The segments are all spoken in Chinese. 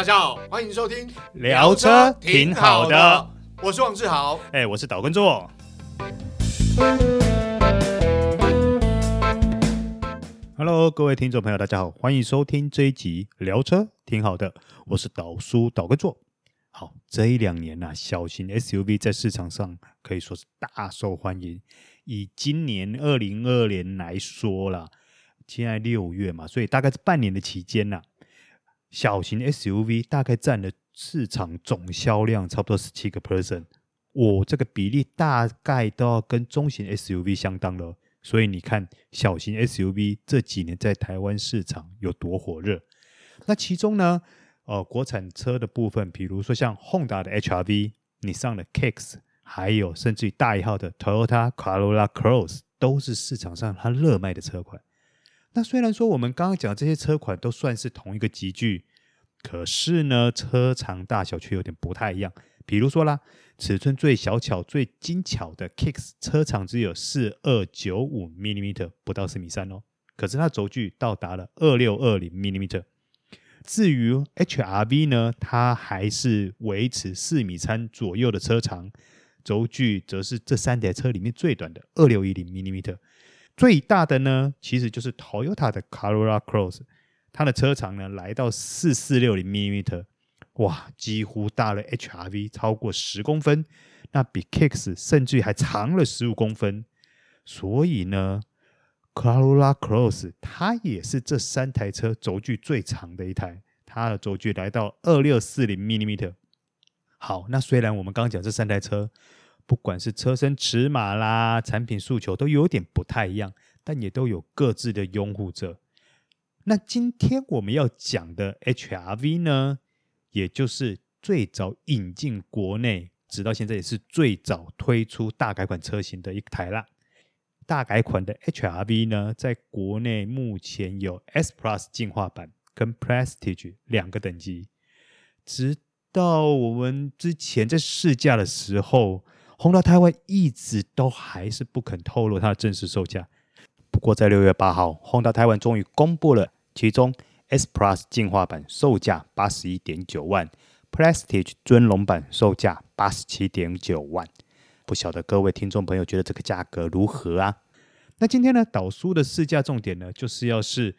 大家好，欢迎收听聊车挺好的，我是王志豪，哎，我是岛根座。Hello，各位听众朋友，大家好，欢迎收听这一集聊车挺好的，我是岛叔岛根座。好，这一两年呢、啊，小型 SUV 在市场上可以说是大受欢迎。以今年二零二二年来说啦，现在六月嘛，所以大概是半年的期间呐、啊，小型 SUV 大概占了市场总销量差不多十七个 percent，我这个比例大概都要跟中型 SUV 相当了。所以你看，小型 SUV 这几年在台湾市场有多火热？那其中呢？呃，国产车的部分，比如说像 Honda 的 HR-V，你上了 Kicks，还有甚至于大一号的 Toyota Corolla Cross，都是市场上它热卖的车款。那虽然说我们刚刚讲的这些车款都算是同一个级距，可是呢，车长大小却有点不太一样。比如说啦，尺寸最小巧、最精巧的 Kicks 车长只有四二九五 mm，不到四米三哦，可是它轴距到达了二六二零 mm。至于 HR-V 呢，它还是维持四米三左右的车长，轴距则是这三台车里面最短的二六一零 minimeter。最大的呢，其实就是 Toyota 的 Corolla Cross，它的车长呢来到四四六零 mm，哇，几乎大了 HR-V 超过十公分，那比 Kicks 甚至还长了十五公分，所以呢。Corolla Cross，它也是这三台车轴距最长的一台，它的轴距来到二六四零 mm。好，那虽然我们刚讲这三台车，不管是车身尺码啦、产品诉求都有点不太一样，但也都有各自的拥护者。那今天我们要讲的 HR-V 呢，也就是最早引进国内，直到现在也是最早推出大改款车型的一台啦。大改款的 HR-V 呢，在国内目前有 S Plus 进化版跟 Prestige 两个等级。直到我们之前在试驾的时候，Honda 台湾一直都还是不肯透露它的正式售价。不过在六月八号，Honda 台湾终于公布了，其中 S Plus 进化版售价八十一点九万，Prestige 尊龙版售价八十七点九万。不晓得各位听众朋友觉得这个价格如何啊？那今天呢，岛叔的试驾重点呢，就是要是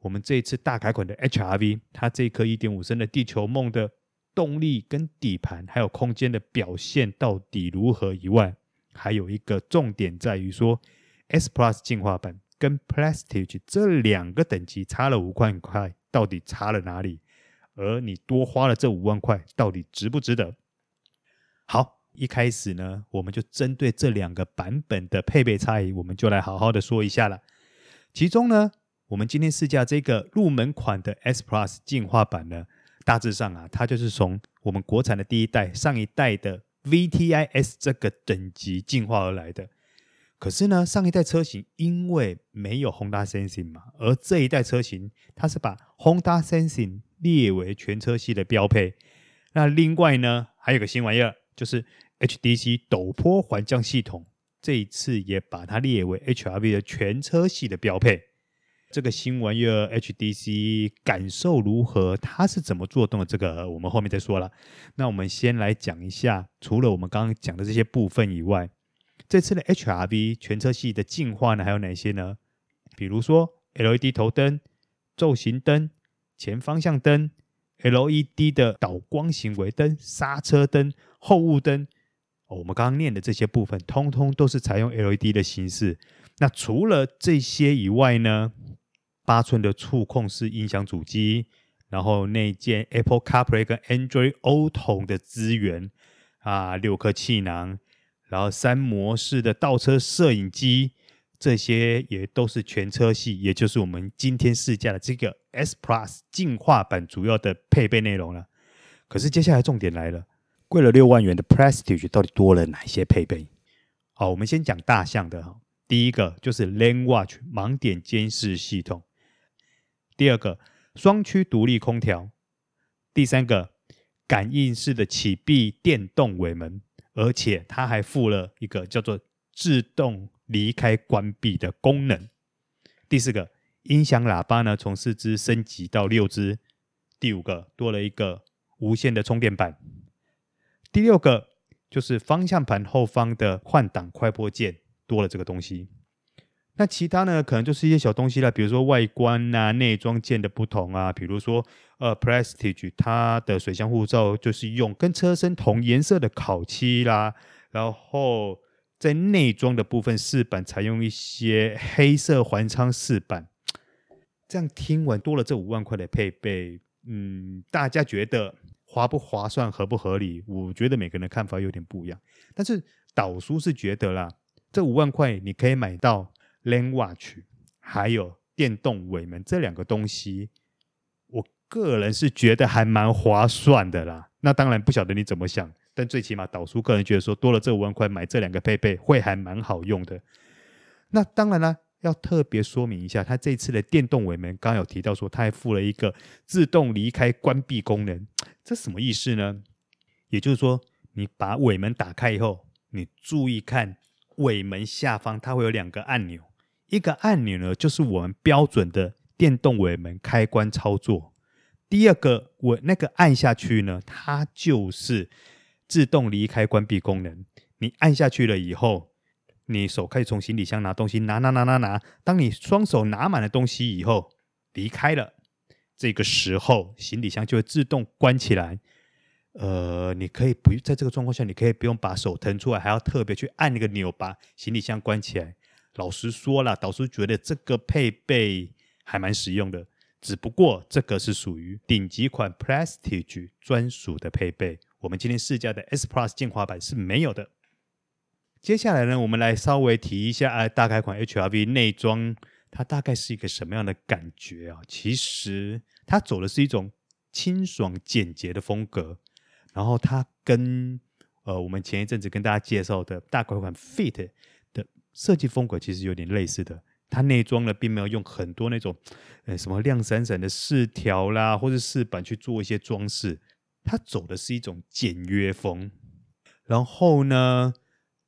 我们这一次大改款的 HR-V，它这颗一点五升的地球梦的动力跟底盘还有空间的表现到底如何以外，还有一个重点在于说，S Plus 进化版跟 Prestige 这两个等级差了五万块，到底差了哪里？而你多花了这五万块，到底值不值得？好。一开始呢，我们就针对这两个版本的配备差异，我们就来好好的说一下了。其中呢，我们今天试驾这个入门款的 S Plus 进化版呢，大致上啊，它就是从我们国产的第一代、上一代的 VTI S 这个等级进化而来的。可是呢，上一代车型因为没有 Honda Sensing 嘛，而这一代车型它是把 Honda Sensing 列为全车系的标配。那另外呢，还有个新玩意儿，就是。HDC 陡坡缓降系统这一次也把它列为 HR-V 的全车系的标配。这个新玩意儿 HDC 感受如何？它是怎么做动的？这个我们后面再说了。那我们先来讲一下，除了我们刚刚讲的这些部分以外，这次的 HR-V 全车系的进化呢，还有哪些呢？比如说 LED 头灯、昼行灯、前方向灯、LED 的导光型尾灯、刹车灯、后雾灯。我们刚刚念的这些部分，通通都是采用 LED 的形式。那除了这些以外呢，八寸的触控式音响主机，然后内建 Apple CarPlay 跟 Android Auto 的资源啊，六颗气囊，然后三模式的倒车摄影机，这些也都是全车系，也就是我们今天试驾的这个 S Plus 进化版主要的配备内容了。可是接下来重点来了。贵了六万元的 Prestige 到底多了哪些配备？好，我们先讲大项的哈。第一个就是 Lane Watch 盲点监视系统，第二个双区独立空调，第三个感应式的启闭电动尾门，而且它还附了一个叫做自动离开关闭的功能。第四个音响喇叭呢，从四支升级到六支。第五个多了一个无线的充电板。第六个就是方向盘后方的换挡快拨键多了这个东西。那其他呢，可能就是一些小东西啦，比如说外观啊、内装件的不同啊，比如说呃，Prestige 它的水箱护罩就是用跟车身同颜色的烤漆啦，然后在内装的部分饰板采用一些黑色环舱饰板。这样听完多了这五万块的配备，嗯，大家觉得划不划算、合不合理？我觉得每个人的看法有点不一样，但是导叔是觉得啦，这五万块你可以买到。L a n Watch 还有电动尾门这两个东西，我个人是觉得还蛮划算的啦。那当然不晓得你怎么想，但最起码导叔个人觉得说多了这五万块买这两个配备会还蛮好用的。那当然啦，要特别说明一下，它这次的电动尾门刚刚有提到说，它还附了一个自动离开关闭功能，这什么意思呢？也就是说，你把尾门打开以后，你注意看尾门下方它会有两个按钮。一个按钮呢，就是我们标准的电动尾门开关操作。第二个，我那个按下去呢，它就是自动离开关闭功能。你按下去了以后，你手可以从行李箱拿东西，拿拿拿拿拿。当你双手拿满了东西以后，离开了，这个时候行李箱就会自动关起来。呃，你可以不在这个状况下，你可以不用把手腾出来，还要特别去按那个钮把行李箱关起来。老实说了，导师觉得这个配备还蛮实用的，只不过这个是属于顶级款 Prestige 专属的配备，我们今天试驾的 S Plus 进化版是没有的。接下来呢，我们来稍微提一下啊，大改款 HRV 内装，它大概是一个什么样的感觉啊？其实它走的是一种清爽简洁的风格，然后它跟呃我们前一阵子跟大家介绍的大改款 Fit。设计风格其实有点类似的，它内装呢并没有用很多那种，呃，什么亮闪闪的饰条啦，或者饰板去做一些装饰，它走的是一种简约风。然后呢，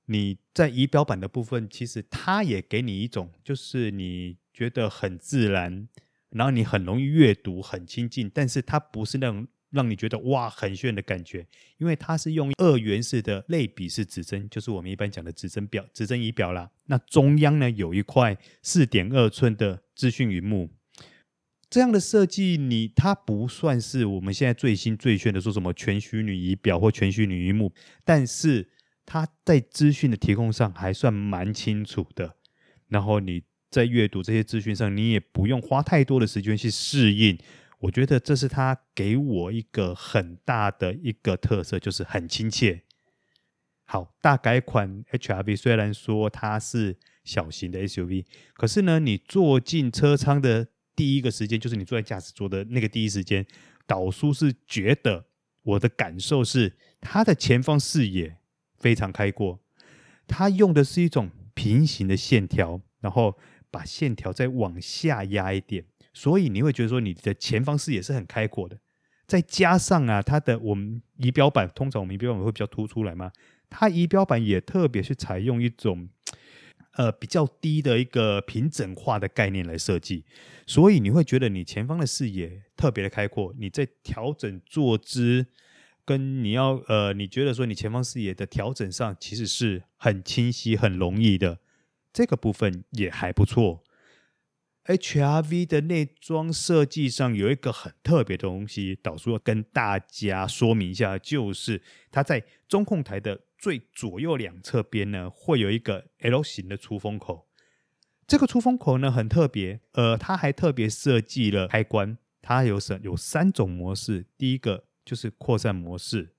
你在仪表板的部分，其实它也给你一种，就是你觉得很自然，然后你很容易阅读，很亲近，但是它不是那种。让你觉得哇很炫的感觉，因为它是用二元式的类比式指针，就是我们一般讲的指针表、指针仪表啦。那中央呢有一块四点二寸的资讯萤幕，这样的设计你，它不算是我们现在最新最炫的，说什么全虚拟仪表或全虚拟萤幕，但是它在资讯的提供上还算蛮清楚的。然后你在阅读这些资讯上，你也不用花太多的时间去适应。我觉得这是它给我一个很大的一个特色，就是很亲切。好，大改款 HRV 虽然说它是小型的 SUV，可是呢，你坐进车舱的第一个时间，就是你坐在驾驶座的那个第一时间，导叔是觉得我的感受是，它的前方视野非常开阔，它用的是一种平行的线条，然后把线条再往下压一点。所以你会觉得说你的前方视野是很开阔的，再加上啊，它的我们仪表板通常我们仪表板会比较凸出来嘛，它仪表板也特别是采用一种呃比较低的一个平整化的概念来设计，所以你会觉得你前方的视野特别的开阔，你在调整坐姿跟你要呃你觉得说你前方视野的调整上其实是很清晰很容易的，这个部分也还不错。HRV 的内装设计上有一个很特别的东西，导叔要跟大家说明一下，就是它在中控台的最左右两侧边呢，会有一个 L 型的出风口。这个出风口呢很特别，呃，它还特别设计了开关，它有什有三种模式，第一个就是扩散模式，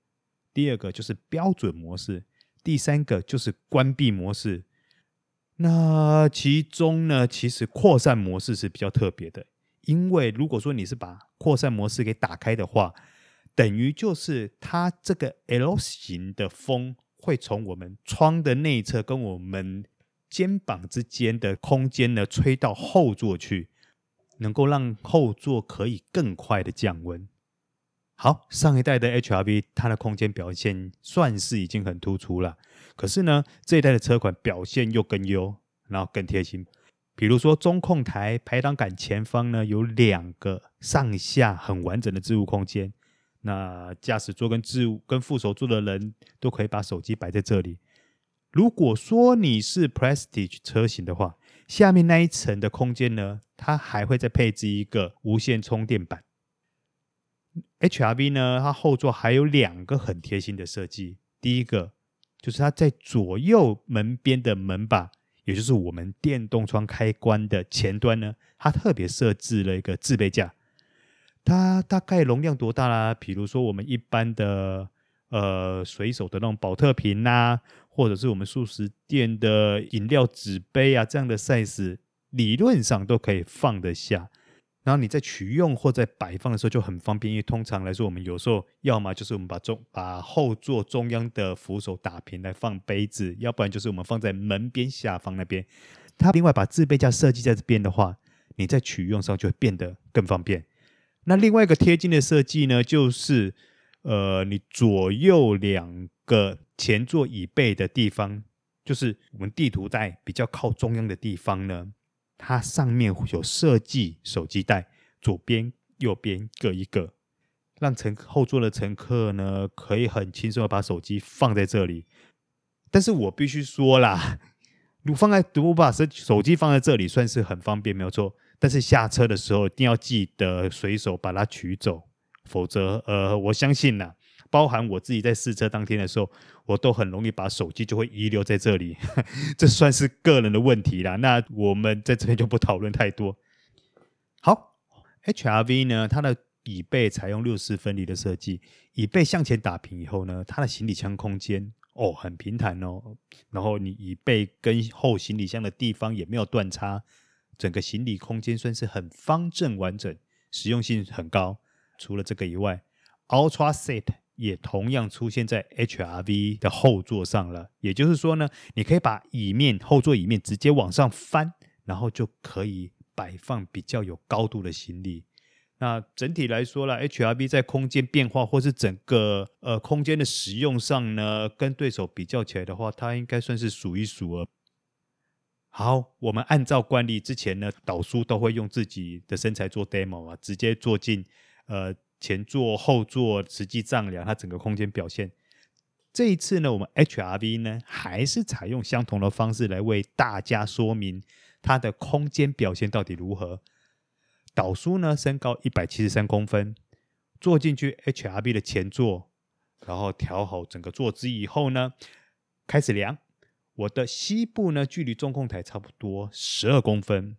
第二个就是标准模式，第三个就是关闭模式。那其中呢，其实扩散模式是比较特别的，因为如果说你是把扩散模式给打开的话，等于就是它这个 L 型的风会从我们窗的内侧跟我们肩膀之间的空间呢吹到后座去，能够让后座可以更快的降温。好，上一代的 HRV 它的空间表现算是已经很突出了。可是呢，这一代的车款表现又更优，然后更贴心。比如说中控台排挡杆前方呢，有两个上下很完整的置物空间，那驾驶座跟置物跟副手座的人都可以把手机摆在这里。如果说你是 Prestige 车型的话，下面那一层的空间呢，它还会再配置一个无线充电板。HRV 呢，它后座还有两个很贴心的设计，第一个就是它在左右门边的门把。也就是我们电动窗开关的前端呢，它特别设置了一个置备架，它大概容量多大啦？比如说我们一般的呃随手的那种保特瓶呐，或者是我们速食店的饮料纸杯啊，这样的 size，理论上都可以放得下。然后你在取用或在摆放的时候就很方便，因为通常来说，我们有时候要么就是我们把中把后座中央的扶手打平来放杯子，要不然就是我们放在门边下方那边。它另外把置备架设计在这边的话，你在取用上就会变得更方便。那另外一个贴近的设计呢，就是呃，你左右两个前座椅背的地方，就是我们地图带比较靠中央的地方呢。它上面有设计手机袋，左边、右边各一个，让乘后座的乘客呢可以很轻松的把手机放在这里。但是我必须说啦，如放在如果把手手机放在这里，算是很方便，没有错。但是下车的时候一定要记得随手把它取走，否则，呃，我相信呐。包含我自己在试车当天的时候，我都很容易把手机就会遗留在这里，这算是个人的问题啦。那我们在这边就不讨论太多。好，HRV 呢，它的椅背采用六四分离的设计，椅背向前打平以后呢，它的行李箱空间哦很平坦哦，然后你椅背跟后行李箱的地方也没有断差，整个行李空间算是很方正完整，实用性很高。除了这个以外，Ultra Seat 也同样出现在 HRV 的后座上了，也就是说呢，你可以把椅面后座椅面直接往上翻，然后就可以摆放比较有高度的行李。那整体来说啦，HRV 在空间变化或是整个呃空间的使用上呢，跟对手比较起来的话，它应该算是数一数二。好，我们按照惯例，之前呢导叔都会用自己的身材做 demo 啊，直接坐进呃。前座、后座实际丈量，它整个空间表现。这一次呢，我们 HRV 呢还是采用相同的方式来为大家说明它的空间表现到底如何。导叔呢身高一百七十三公分，坐进去 HRV 的前座，然后调好整个坐姿以后呢，开始量。我的膝部呢距离中控台差不多十二公分，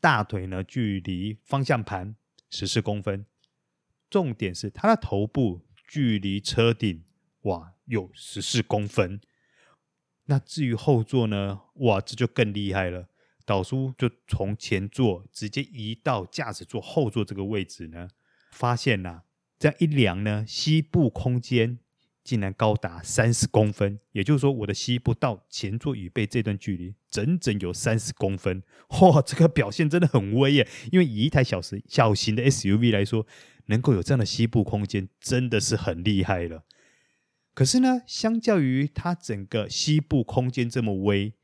大腿呢距离方向盘十四公分。重点是它的头部距离车顶哇有十四公分，那至于后座呢？哇，这就更厉害了。导叔就从前座直接移到驾驶座后座这个位置呢，发现呐、这样一量呢，膝部空间竟然高达三十公分，也就是说，我的膝部到前座椅背这段距离整整有三十公分。哇，这个表现真的很威耶！因为以一台小型小型的 SUV 来说。能够有这样的膝部空间，真的是很厉害了。可是呢，相较于它整个膝部空间这么微，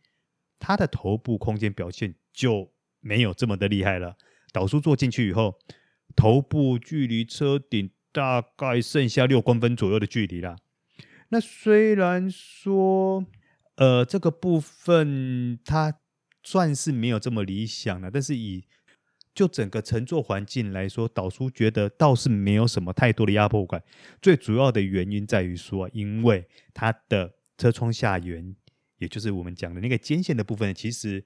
它的头部空间表现就没有这么的厉害了。导叔坐进去以后，头部距离车顶大概剩下六公分左右的距离了。那虽然说，呃，这个部分它算是没有这么理想了，但是以就整个乘坐环境来说，导叔觉得倒是没有什么太多的压迫感。最主要的原因在于说，因为它的车窗下缘，也就是我们讲的那个肩线的部分，其实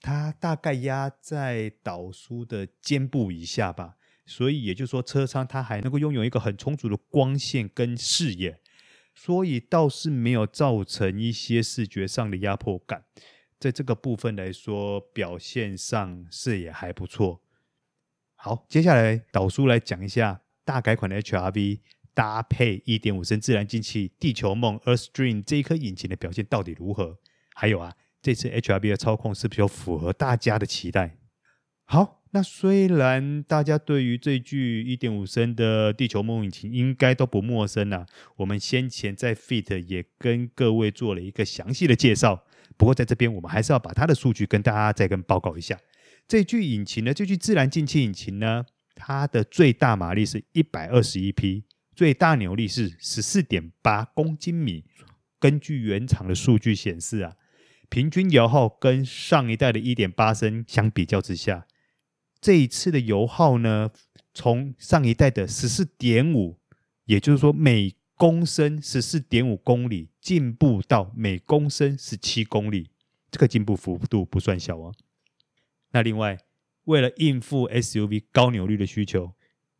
它大概压在导叔的肩部以下吧。所以也就是说，车舱它还能够拥有一个很充足的光线跟视野，所以倒是没有造成一些视觉上的压迫感。在这个部分来说，表现上是也还不错。好，接下来导叔来讲一下大改款的 HRV 搭配1.5升自然进气地球梦 Earthstream 这一颗引擎的表现到底如何？还有啊，这次 HRV 的操控是不是有符合大家的期待？好，那虽然大家对于这具1.5升的地球梦引擎应该都不陌生啊，我们先前在 Fit 也跟各位做了一个详细的介绍，不过在这边我们还是要把它的数据跟大家再跟报告一下。这具引擎呢，这具自然进气引擎呢，它的最大马力是一百二十一匹，最大扭力是十四点八公斤米。根据原厂的数据显示啊，平均油耗跟上一代的一点八升相比较之下，这一次的油耗呢，从上一代的十四点五，也就是说每公升十四点五公里，进步到每公升十七公里，这个进步幅度不算小啊。那另外，为了应付 SUV 高扭率的需求，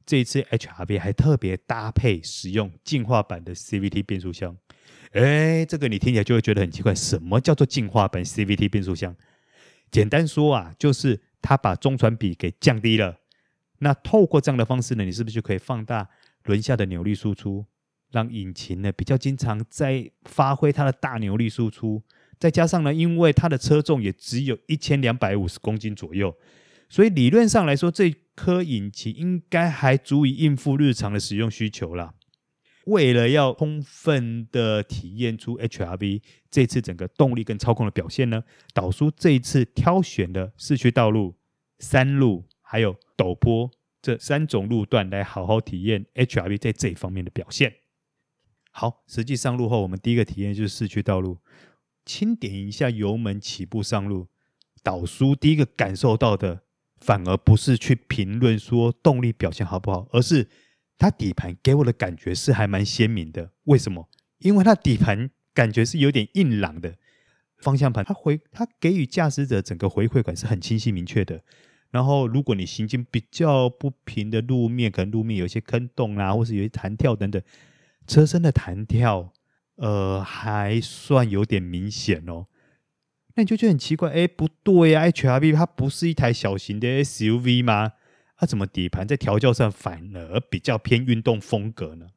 这一次 HRV 还特别搭配使用进化版的 CVT 变速箱。哎，这个你听起来就会觉得很奇怪，什么叫做进化版 CVT 变速箱？简单说啊，就是它把中传比给降低了。那透过这样的方式呢，你是不是就可以放大轮下的扭力输出，让引擎呢比较经常在发挥它的大扭力输出？再加上呢，因为它的车重也只有一千两百五十公斤左右，所以理论上来说，这颗引擎应该还足以应付日常的使用需求了。为了要充分的体验出 HRV 这次整个动力跟操控的表现呢，导叔这一次挑选的市区道路、山路还有陡坡这三种路段来好好体验 HRV 在这一方面的表现。好，实际上路后，我们第一个体验就是市区道路，轻点一下油门起步上路，导叔第一个感受到的反而不是去评论说动力表现好不好，而是。它底盘给我的感觉是还蛮鲜明的，为什么？因为它底盘感觉是有点硬朗的，方向盘它回它给予驾驶者整个回馈感是很清晰明确的。然后，如果你行经比较不平的路面，可能路面有一些坑洞啊，或是有些弹跳等等，车身的弹跳，呃，还算有点明显哦。那你就觉得很奇怪，哎，不对呀，HRV 它不是一台小型的 SUV 吗？它、怎么底盘在调教上反而比较偏运动风格呢？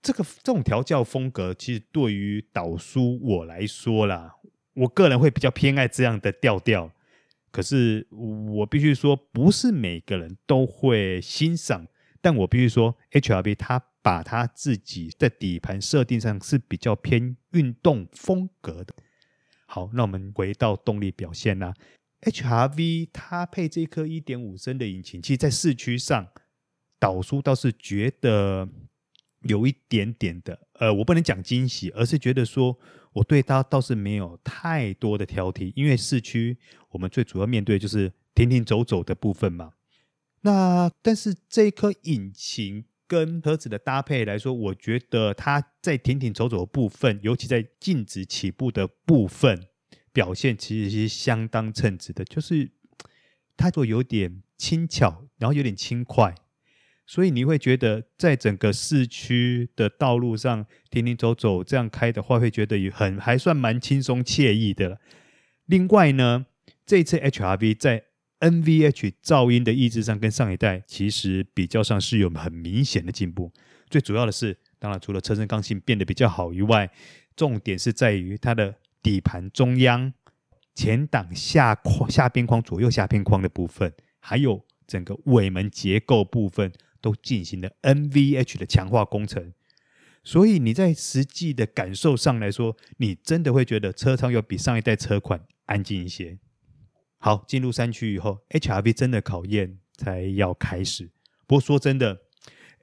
这个这种调教风格，其实对于导叔我来说啦，我个人会比较偏爱这样的调调。可是我必须说，不是每个人都会欣赏。但我必须说，HRV 它把它自己的底盘设定上是比较偏运动风格的。好，那我们回到动力表现啦。HRV 它配这颗一点五升的引擎，其实，在市区上，导叔倒是觉得有一点点的，呃，我不能讲惊喜，而是觉得说，我对它倒是没有太多的挑剔，因为市区我们最主要面对就是停停走走的部分嘛。那但是这一颗引擎跟车子的搭配来说，我觉得它在停停走走的部分，尤其在静止起步的部分。表现其实是相当称职的，就是它就有点轻巧，然后有点轻快，所以你会觉得在整个市区的道路上停停走走这样开的话，会觉得也很还算蛮轻松惬意的。另外呢，这次 HRV 在 NVH 噪音的抑制上跟上一代其实比较上是有很明显的进步。最主要的是，当然除了车身刚性变得比较好以外，重点是在于它的。底盘中央、前挡下框、下边框、左右下边框的部分，还有整个尾门结构部分，都进行了 NVH 的强化工程。所以你在实际的感受上来说，你真的会觉得车舱要比上一代车款安静一些。好，进入山区以后，HRV 真的考验才要开始。不过说真的。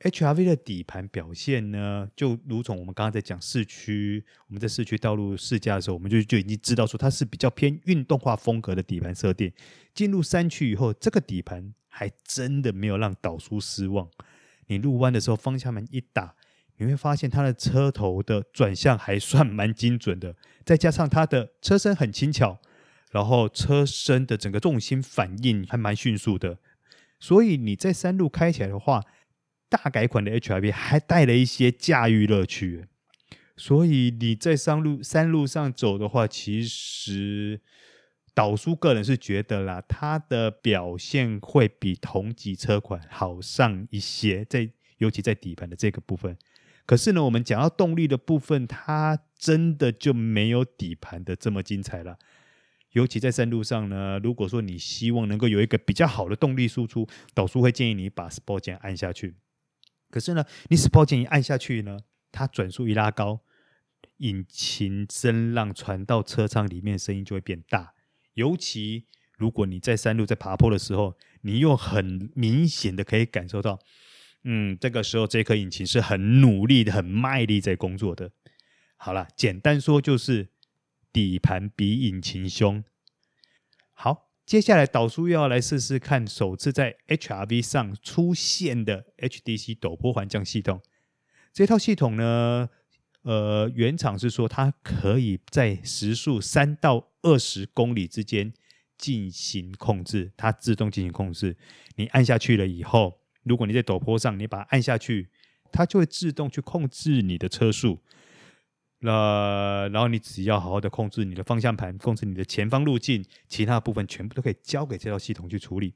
HRV 的底盘表现呢，就如同我们刚刚在讲市区，我们在市区道路试驾的时候，我们就就已经知道说它是比较偏运动化风格的底盘设定。进入山区以后，这个底盘还真的没有让导叔失望。你入弯的时候，方向盘一打，你会发现它的车头的转向还算蛮精准的，再加上它的车身很轻巧，然后车身的整个重心反应还蛮迅速的，所以你在山路开起来的话。大改款的 HRV 还带了一些驾驭乐趣，所以你在山路山路上走的话，其实导叔个人是觉得啦，它的表现会比同级车款好上一些，在尤其在底盘的这个部分。可是呢，我们讲到动力的部分，它真的就没有底盘的这么精彩了。尤其在山路上呢，如果说你希望能够有一个比较好的动力输出，导叔会建议你把 Sport 键按下去。可是呢，你 Sport 键一按下去呢，它转速一拉高，引擎声浪传到车舱里面，声音就会变大。尤其如果你在山路在爬坡的时候，你又很明显的可以感受到，嗯，这个时候这颗引擎是很努力的、很卖力在工作的。好了，简单说就是底盘比引擎凶。好，接下来导叔又要来试试看首次在 HRV 上出现的 HDC 陡坡缓降系统。这套系统呢，呃，原厂是说它可以在时速三到二十公里之间进行控制，它自动进行控制。你按下去了以后，如果你在陡坡上，你把它按下去，它就会自动去控制你的车速。那、然后你只要好好的控制你的方向盘，控制你的前方路径，其他部分全部都可以交给这套系统去处理。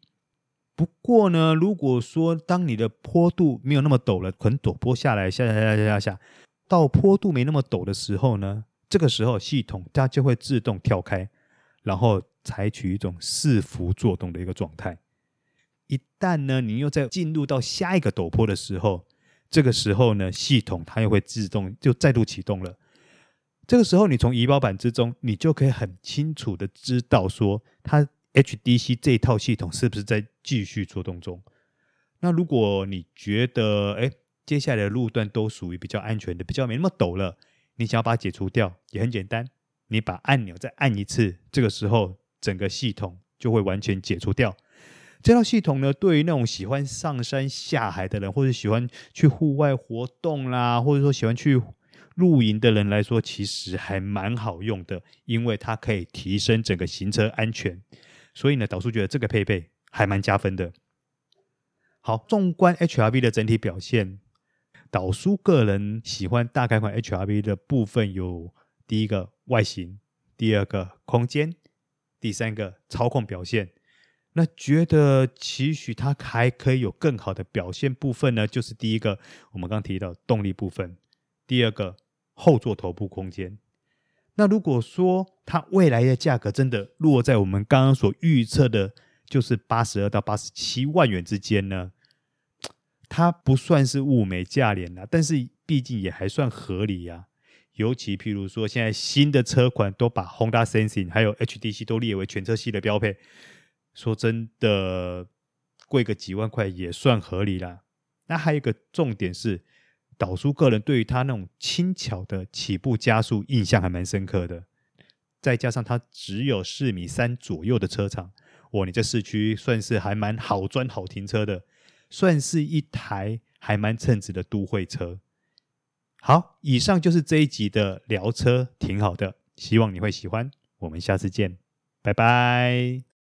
不过呢，如果说当你的坡度没有那么陡了，可能陡坡下来下下下下下下，到坡度没那么陡的时候呢，这个时候系统它就会自动跳开，然后采取一种伺服作动的一个状态。一旦呢，你又在进入到下一个陡坡的时候，这个时候呢，系统它又会自动就再度启动了。这个时候，你从仪表板之中，你就可以很清楚的知道说它。HDC 这套系统是不是在继续作动中？那如果你觉得，哎，接下来的路段都属于比较安全的，比较没那么陡了，你想要把它解除掉，也很简单，你把按钮再按一次，这个时候整个系统就会完全解除掉。这套系统呢，对于那种喜欢上山下海的人，或者喜欢去户外活动啦，或者说喜欢去露营的人来说，其实还蛮好用的，因为它可以提升整个行车安全。所以呢，导叔觉得这个配备还蛮加分的。好，纵观 HRV 的整体表现，导叔个人喜欢大改款 HRV 的部分有：第一个外形，第二个空间，第三个操控表现。那觉得期许它还可以有更好的表现部分呢，就是第一个我们刚提到动力部分，第二个后座头部空间。那如果说它未来的价格真的落在我们刚刚所预测的，就是八十二到八十七万元之间呢，它不算是物美价廉啦，但是毕竟也还算合理呀。尤其譬如说，现在新的车款都把 Honda Sensing 还有 HDC 都列为全车系的标配，说真的，贵个几万块也算合理啦。那还有一个重点是。导叔个人对于它那种轻巧的起步加速印象还蛮深刻的，再加上它只有四米三左右的车长，哇，你在市区算是还蛮好钻好停车的，算是一台还蛮称职的都会车。好，以上就是这一集的聊车，挺好的，希望你会喜欢，我们下次见，拜拜。